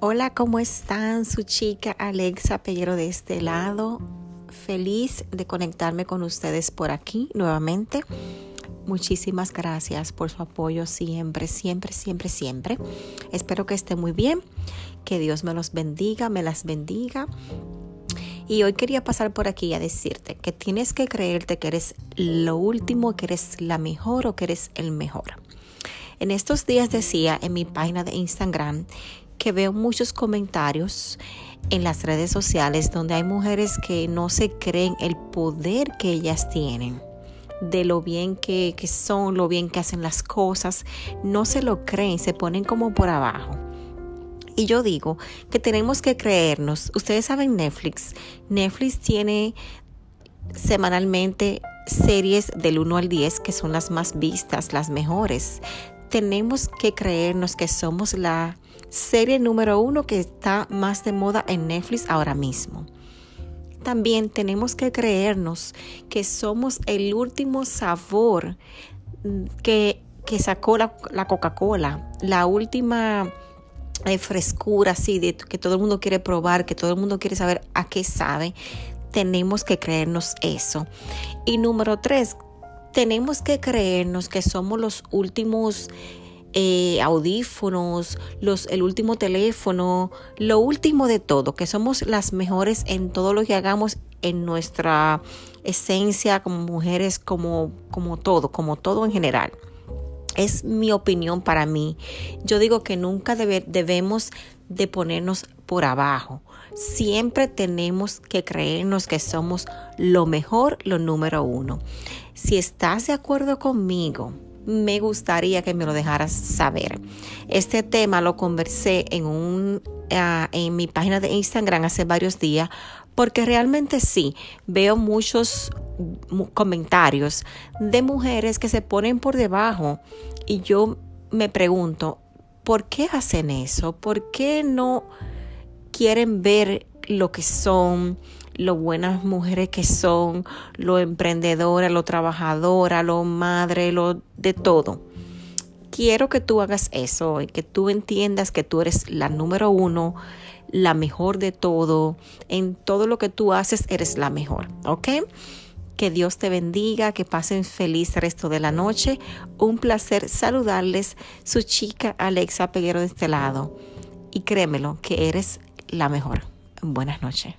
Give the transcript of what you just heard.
Hola, ¿cómo están? Su chica Alexa Peguero de este lado. Feliz de conectarme con ustedes por aquí nuevamente. Muchísimas gracias por su apoyo siempre, siempre, siempre, siempre. Espero que esté muy bien, que Dios me los bendiga, me las bendiga. Y hoy quería pasar por aquí a decirte que tienes que creerte que eres lo último, que eres la mejor o que eres el mejor. En estos días decía en mi página de Instagram que veo muchos comentarios en las redes sociales donde hay mujeres que no se creen el poder que ellas tienen de lo bien que, que, son, lo bien que hacen las cosas, no se lo creen, se ponen como por abajo. Y yo digo que tenemos que creernos. Ustedes saben Netflix. Netflix tiene semanalmente series del 1 al 10 que son las más vistas, las mejores. Tenemos que creernos que somos la serie número uno que está más de moda en Netflix ahora mismo. También tenemos que creernos que somos el último sabor que, que sacó la, la Coca-Cola, la última eh, frescura así de que todo el mundo quiere probar, que todo el mundo quiere saber a qué sabe. Tenemos que creernos eso. Y número tres, tenemos que creernos que somos los últimos eh, audífonos, los, el último teléfono, lo último de todo, que somos las mejores en todo lo que hagamos en nuestra esencia como mujeres, como, como todo, como todo en general. Es mi opinión para mí. Yo digo que nunca debemos de ponernos por abajo. Siempre tenemos que creernos que somos lo mejor, lo número uno. Si estás de acuerdo conmigo, me gustaría que me lo dejaras saber. Este tema lo conversé en, un, ah, en mi página de Instagram hace varios días porque realmente sí, veo muchos comentarios de mujeres que se ponen por debajo y yo me pregunto, ¿por qué hacen eso? ¿Por qué no quieren ver lo que son, lo buenas mujeres que son, lo emprendedora, lo trabajadora, lo madre, lo de todo. Quiero que tú hagas eso y que tú entiendas que tú eres la número uno, la mejor de todo. En todo lo que tú haces eres la mejor, ¿ok? Que Dios te bendiga, que pasen feliz el resto de la noche. Un placer saludarles, su chica Alexa Peguero de este lado. Y créemelo, que eres la mejor. Buenas noches.